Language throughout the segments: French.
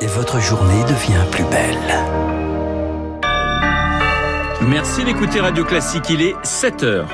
et votre journée devient plus belle. Merci d'écouter Radio Classique, il est 7 heures.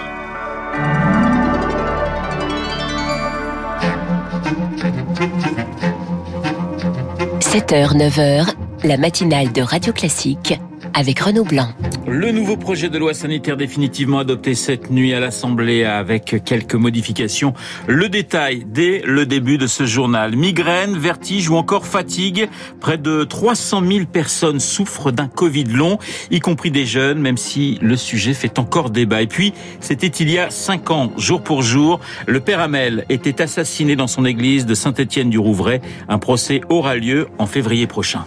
7h, 9h, la matinale de Radio Classique avec Renaud Blanc. Le nouveau projet de loi sanitaire définitivement adopté cette nuit à l'Assemblée avec quelques modifications. Le détail dès le début de ce journal. Migraine, vertige ou encore fatigue. Près de 300 000 personnes souffrent d'un Covid long, y compris des jeunes, même si le sujet fait encore débat. Et puis, c'était il y a cinq ans, jour pour jour, le père Hamel était assassiné dans son église de Saint-Étienne-du-Rouvray. Un procès aura lieu en février prochain.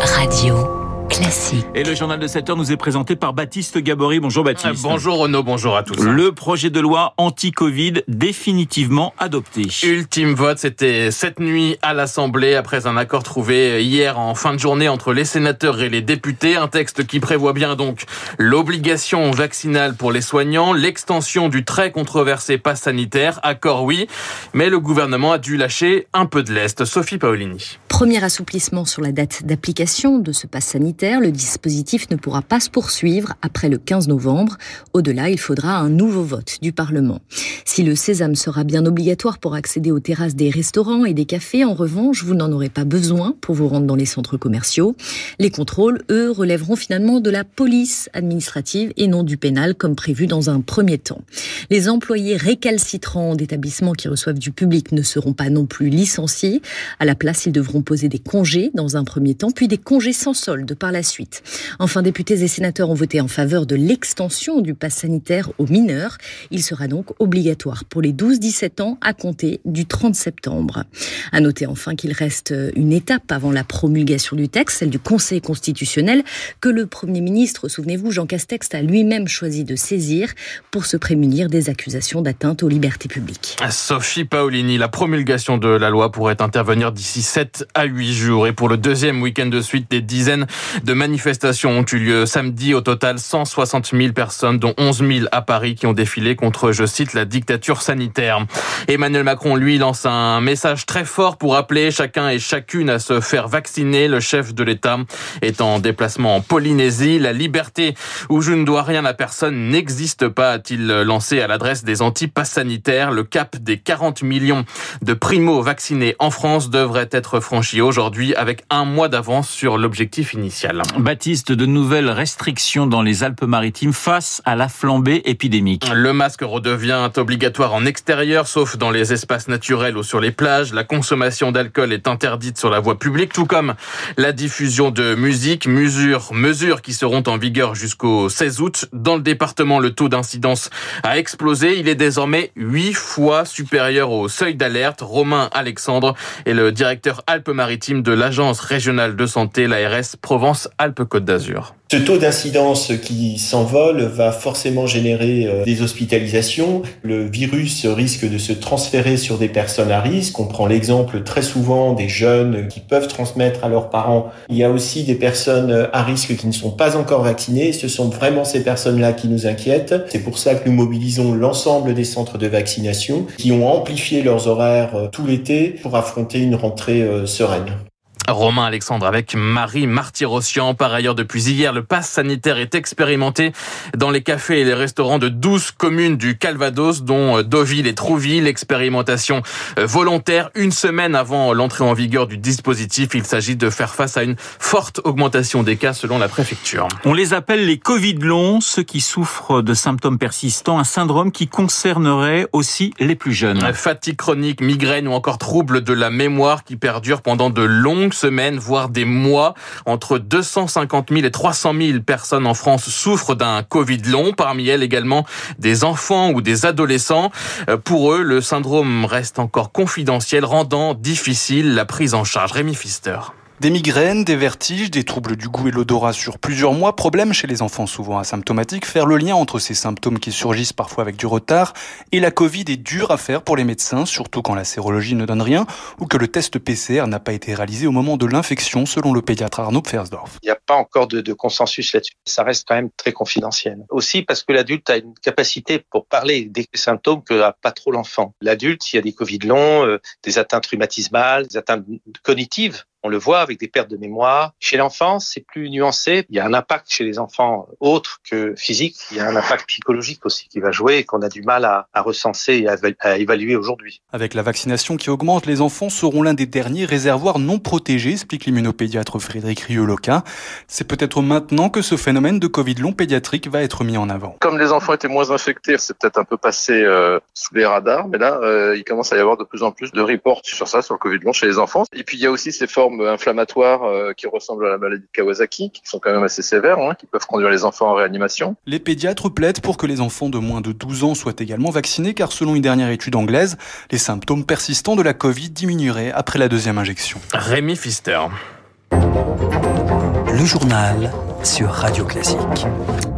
Radio. Classique. Et le journal de 7 heures nous est présenté par Baptiste Gabory. Bonjour Baptiste. Bonjour Renaud, bonjour à tous. Le projet de loi anti-Covid définitivement adopté. Ultime vote, c'était cette nuit à l'Assemblée après un accord trouvé hier en fin de journée entre les sénateurs et les députés. Un texte qui prévoit bien donc l'obligation vaccinale pour les soignants, l'extension du très controversé pass sanitaire. Accord oui, mais le gouvernement a dû lâcher un peu de l'Est. Sophie Paolini. Premier assouplissement sur la date d'application de ce pass sanitaire le dispositif ne pourra pas se poursuivre après le 15 novembre. Au-delà, il faudra un nouveau vote du Parlement. Si le sésame sera bien obligatoire pour accéder aux terrasses des restaurants et des cafés, en revanche, vous n'en aurez pas besoin pour vous rendre dans les centres commerciaux. Les contrôles, eux, relèveront finalement de la police administrative et non du pénal comme prévu dans un premier temps. Les employés récalcitrants d'établissements qui reçoivent du public ne seront pas non plus licenciés. À la place, ils devront poser des congés dans un premier temps, puis des congés sans solde par la suite. Enfin, députés et sénateurs ont voté en faveur de l'extension du pass sanitaire aux mineurs. Il sera donc obligatoire pour les 12-17 ans à compter du 30 septembre. À noter enfin qu'il reste une étape avant la promulgation du texte, celle du Conseil constitutionnel, que le Premier ministre, souvenez-vous, Jean Castex, a lui-même choisi de saisir pour se prémunir des accusations d'atteinte aux libertés publiques. Sophie Paolini, la promulgation de la loi pourrait intervenir d'ici 7 à 8 jours. Et pour le deuxième week-end de suite, des dizaines de manifestations ont eu lieu samedi. Au total, 160 000 personnes, dont 11 000 à Paris, qui ont défilé contre, je cite, la dictature sanitaire. Emmanuel Macron, lui, lance un message très fort pour appeler chacun et chacune à se faire vacciner. Le chef de l'État est en déplacement en Polynésie. La liberté où je ne dois rien à personne n'existe pas, a-t-il lancé à l'adresse des anti-pass sanitaires. Le cap des 40 millions de primo-vaccinés en France devrait être franchi aujourd'hui avec un mois d'avance sur l'objectif initial. Baptiste, de nouvelles restrictions dans les Alpes-Maritimes face à la flambée épidémique. Le masque redevient obligatoire en extérieur, sauf dans les espaces naturels ou sur les plages. La consommation d'alcool est interdite sur la voie publique, tout comme la diffusion de musique. Mesures, mesures qui seront en vigueur jusqu'au 16 août. Dans le département, le taux d'incidence a explosé. Il est désormais huit fois supérieur au seuil d'alerte. Romain Alexandre est le directeur Alpes-Maritimes de l'Agence régionale de santé, l'ARS Provence Alpes-Côte d'Azur. Ce taux d'incidence qui s'envole va forcément générer euh, des hospitalisations. Le virus risque de se transférer sur des personnes à risque. On prend l'exemple très souvent des jeunes qui peuvent transmettre à leurs parents. Il y a aussi des personnes à risque qui ne sont pas encore vaccinées. Ce sont vraiment ces personnes-là qui nous inquiètent. C'est pour ça que nous mobilisons l'ensemble des centres de vaccination qui ont amplifié leurs horaires euh, tout l'été pour affronter une rentrée euh, sereine. Romain Alexandre avec Marie Martyrossian. Par ailleurs, depuis hier, le pass sanitaire est expérimenté dans les cafés et les restaurants de 12 communes du Calvados, dont euh, Deauville et Trouville. Expérimentation euh, volontaire une semaine avant l'entrée en vigueur du dispositif. Il s'agit de faire face à une forte augmentation des cas selon la préfecture. On les appelle les Covid longs, ceux qui souffrent de symptômes persistants, un syndrome qui concernerait aussi les plus jeunes. Fatigue chronique, migraine ou encore troubles de la mémoire qui perdurent pendant de longues semaines, voire des mois. Entre 250 000 et 300 000 personnes en France souffrent d'un Covid long. Parmi elles également des enfants ou des adolescents. Euh, pour eux, le syndrome reste encore confidentiel, rendant difficile la prise en charge. Rémi Pfister. Des migraines, des vertiges, des troubles du goût et l'odorat sur plusieurs mois, problème chez les enfants souvent asymptomatiques, faire le lien entre ces symptômes qui surgissent parfois avec du retard et la Covid est dur à faire pour les médecins, surtout quand la sérologie ne donne rien ou que le test PCR n'a pas été réalisé au moment de l'infection, selon le pédiatre Arnaud Pfersdorf. Il n'y a pas encore de, consensus là-dessus. Ça reste quand même très confidentiel. Aussi parce que l'adulte a une capacité pour parler des symptômes que n'a pas trop l'enfant. L'adulte, s'il y a des Covid longs, euh, des atteintes rhumatismales, des atteintes cognitives, On le voit avec des pertes de mémoire. Chez l'enfant, c'est plus nuancé. Il y a un impact chez les enfants autre que physique. Il y a un impact psychologique aussi qui va jouer et qu'on a du mal à, à recenser et à, à évaluer aujourd'hui. Avec la vaccination qui augmente, les enfants seront l'un des derniers réservoirs non protégés, explique l'immunopédiatre Frédéric Rioloca. C'est peut-être maintenant que ce phénomène de Covid long pédiatrique va être mis en avant. Comme les enfants étaient moins infectés, c'est peut-être un peu passé euh, sous les radars, mais là, euh, il commence à y avoir de plus en plus de reports sur ça, sur le Covid long chez les enfants. Et puis il y a aussi ces formes inflammatoires euh, qui ressemblent à la maladie de Kawasaki, qui sont quand même assez sévères, hein, qui peuvent conduire les enfants en réanimation. Les pédiatres plaident pour que les enfants de moins de 12 ans soient également vaccinés, car selon une dernière étude anglaise, les symptômes persistants de la Covid diminueraient après la deuxième injection. Rémi Fister. Le journal sur Radio Classique.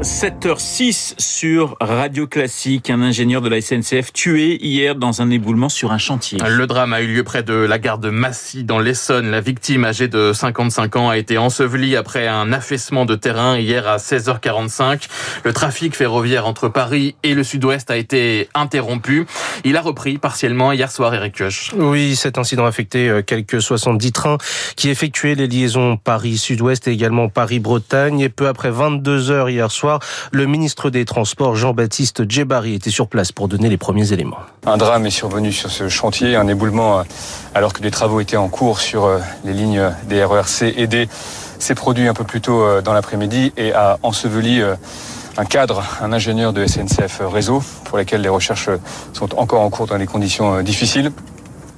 7h06 sur Radio Classique. Un ingénieur de la SNCF tué hier dans un éboulement sur un chantier. Le drame a eu lieu près de la gare de Massy dans l'Essonne. La victime âgée de 55 ans a été ensevelie après un affaissement de terrain hier à 16h45. Le trafic ferroviaire entre Paris et le sud-ouest a été interrompu. Il a repris partiellement hier soir, Eric Kioch. Oui, cet incident a affecté quelques 70 trains qui effectuaient les liaisons Paris-Sud-Ouest et également Paris-Bretagne. Et peu après 22 heures hier soir, le ministre des Transports, Jean-Baptiste Djebari, était sur place pour donner les premiers éléments. Un drame est survenu sur ce chantier, un éboulement alors que des travaux étaient en cours sur les lignes des RERC et D s'est produit un peu plus tôt dans l'après-midi et a enseveli un cadre, un ingénieur de SNCF Réseau, pour lesquels les recherches sont encore en cours dans des conditions difficiles.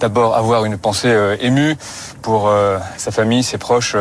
D'abord, avoir une pensée émue pour sa famille, ses proches,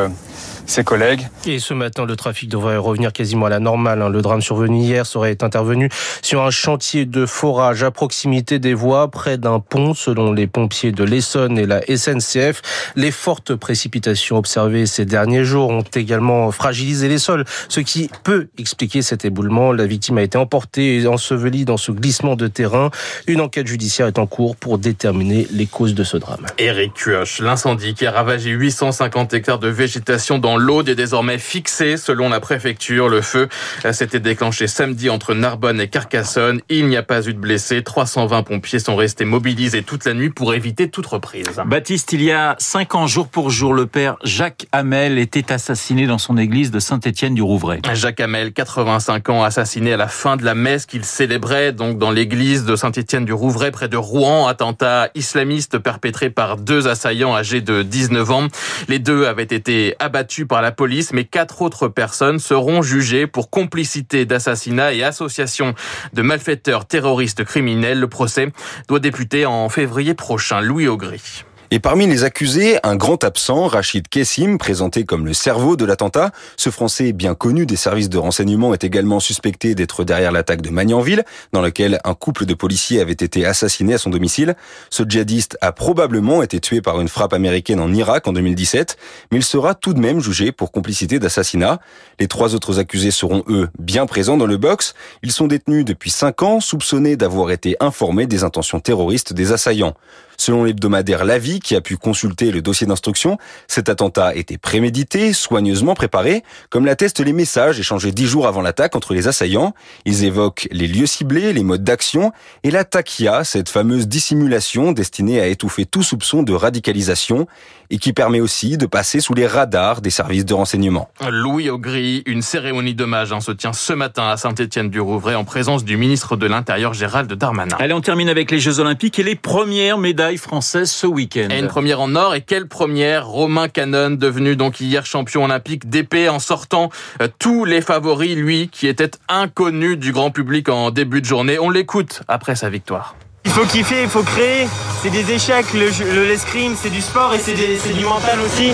ses collègues. Et ce matin, le trafic devrait revenir quasiment à la normale. Le drame survenu hier serait intervenu sur un chantier de forage à proximité des voies, près d'un pont, selon les pompiers de l'Essonne et la SNCF. Les fortes précipitations observées ces derniers jours ont également fragilisé les sols, ce qui peut expliquer cet éboulement. La victime a été emportée et ensevelie dans ce glissement de terrain. Une enquête judiciaire est en cours pour déterminer les causes de ce drame. Eric Kioch, l'incendie qui a ravagé 850 hectares de végétation dans l'Aude est désormais fixé selon la préfecture. Le feu s'était déclenché samedi entre Narbonne et Carcassonne. Il n'y a pas eu de blessés. 320 pompiers sont restés mobilisés toute la nuit pour éviter toute reprise. Baptiste, il y a cinq ans, jour pour jour, le père Jacques Hamel était assassiné dans son église de Saint-Étienne du Rouvray. Jacques Hamel, 85 ans, assassiné à la fin de la messe qu'il célébrait donc dans l'église de Saint-Étienne du Rouvray près de Rouen. Attentat islamiste perpétré par deux assaillants âgés de 19 ans. Les deux avaient été abattus par la police, mais quatre autres personnes seront jugées pour complicité d'assassinat et association de malfaiteurs terroristes criminels. Le procès doit débuter en février prochain. Louis Augry. Et parmi les accusés, un grand absent, Rachid Kessim, présenté comme le cerveau de l'attentat. Ce Français bien connu des services de renseignement est également suspecté d'être derrière l'attaque de Magnanville, dans laquelle un couple de policiers avait été assassiné à son domicile. Ce djihadiste a probablement été tué par une frappe américaine en Irak en 2017, mais il sera tout de même jugé pour complicité d'assassinat. Les trois autres accusés seront, eux, bien présents dans le box. Ils sont détenus depuis cinq ans, soupçonnés d'avoir été informés des intentions terroristes des assaillants. Selon l'hebdomadaire La Vie, qui a pu consulter le dossier d'instruction, cet attentat était prémédité, soigneusement préparé, comme l'attestent les messages échangés dix jours avant l'attaque entre les assaillants. Ils évoquent les lieux ciblés, les modes d'action et la taquia, cette fameuse dissimulation destinée à étouffer tout soupçon de radicalisation et qui permet aussi de passer sous les radars des services de renseignement. Louis Augry, une cérémonie d'hommage se tient ce matin à Saint-Étienne-du-Rouvray en présence du ministre de l'Intérieur Gérald Darmanin. Allez, on termine avec les Jeux Olympiques et les premières médailles françaises ce week-end. Et une première en or et quelle première Romain Canon devenu donc hier champion olympique d'épée en sortant euh, tous les favoris, lui qui était inconnu du grand public en début de journée. On l'écoute après sa victoire. Il faut kiffer, il faut créer. C'est des échecs, le, l'escrime, c'est du sport et c'est, du mental aussi.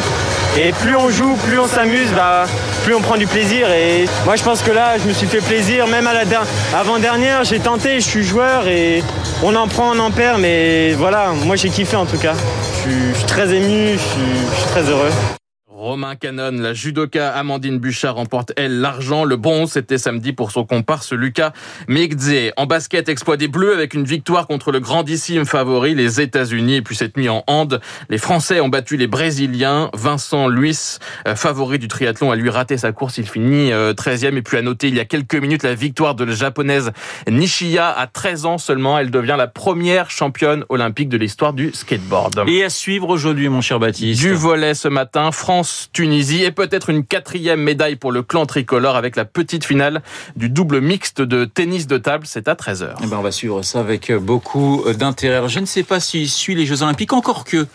Et plus on joue, plus on s'amuse, bah, plus on prend du plaisir. Et moi, je pense que là, je me suis fait plaisir. Même à la avant-dernière, j'ai tenté, je suis joueur et on en prend, on en perd. Mais voilà, moi, j'ai kiffé en tout cas. Je suis, très ému, je suis, je suis très heureux. Romain Canon, la judoka Amandine Bouchard remporte elle l'argent. Le bronze, c'était samedi pour son comparse Lucas Megdze. En basket, exploit des Bleus avec une victoire contre le grandissime favori, les États-Unis. Et puis cette nuit en hand, les Français ont battu les Brésiliens. Vincent Luis, euh, favori du triathlon, a lui raté sa course. Il finit 13e. Euh, Et puis à noter il y a quelques minutes la victoire de la japonaise Nishiya à 13 ans seulement. Elle devient la première championne olympique de l'histoire du skateboard. Et à suivre aujourd'hui, mon cher Baptiste. Du volet ce matin, France Tunisie et peut-être une quatrième médaille pour le clan tricolore avec la petite finale du double mixte de tennis de table. C'est à 13h. Eh ben on va suivre ça avec beaucoup d'intérêt. Je ne sais pas s'il suit les Jeux Olympiques, encore que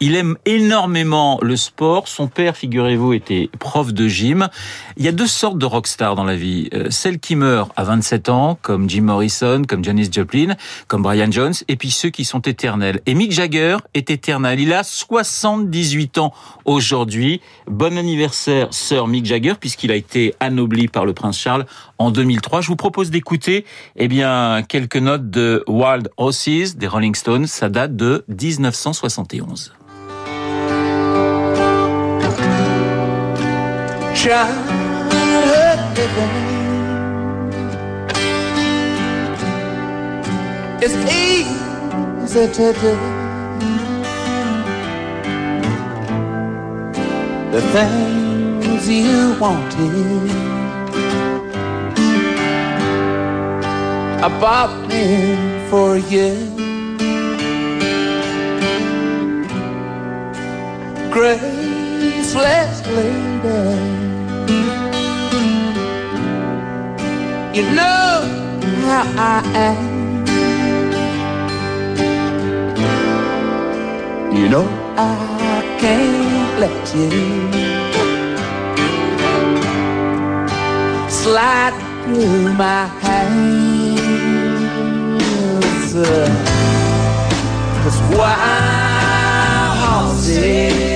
il aime énormément le sport. Son père, figurez-vous, était prof de gym. Il y a deux sortes de rockstars dans la vie. Euh, celles qui meurent à 27 ans, comme Jim Morrison, comme Janis Joplin, comme Brian Jones, et puis ceux qui sont éternels. Et Mick Jagger est éternel. Il a 78 ans aujourd'hui. Bon anniversaire, Sir Mick Jagger, puisqu'il a été anobli par le prince Charles en 2003. Je vous propose d'écouter, eh bien, quelques notes de Wild Horses des Rolling Stones. Ça date de 1971. Childhood living is easy to do. The things you wanted, I bought them for you. Graceless lady. You know how I am. You know I can't let you slide through my hands. Cause wild horses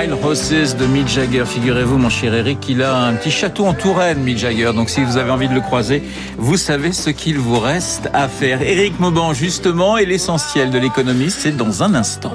Wild Horses de Mick Jagger. Figurez-vous, mon cher Eric, qu'il a un petit château en Touraine, Mick Jagger. Donc, si vous avez envie de le croiser, vous savez ce qu'il vous reste à faire. Eric Mauban, justement, et l'essentiel de l'économie, c'est dans un instant.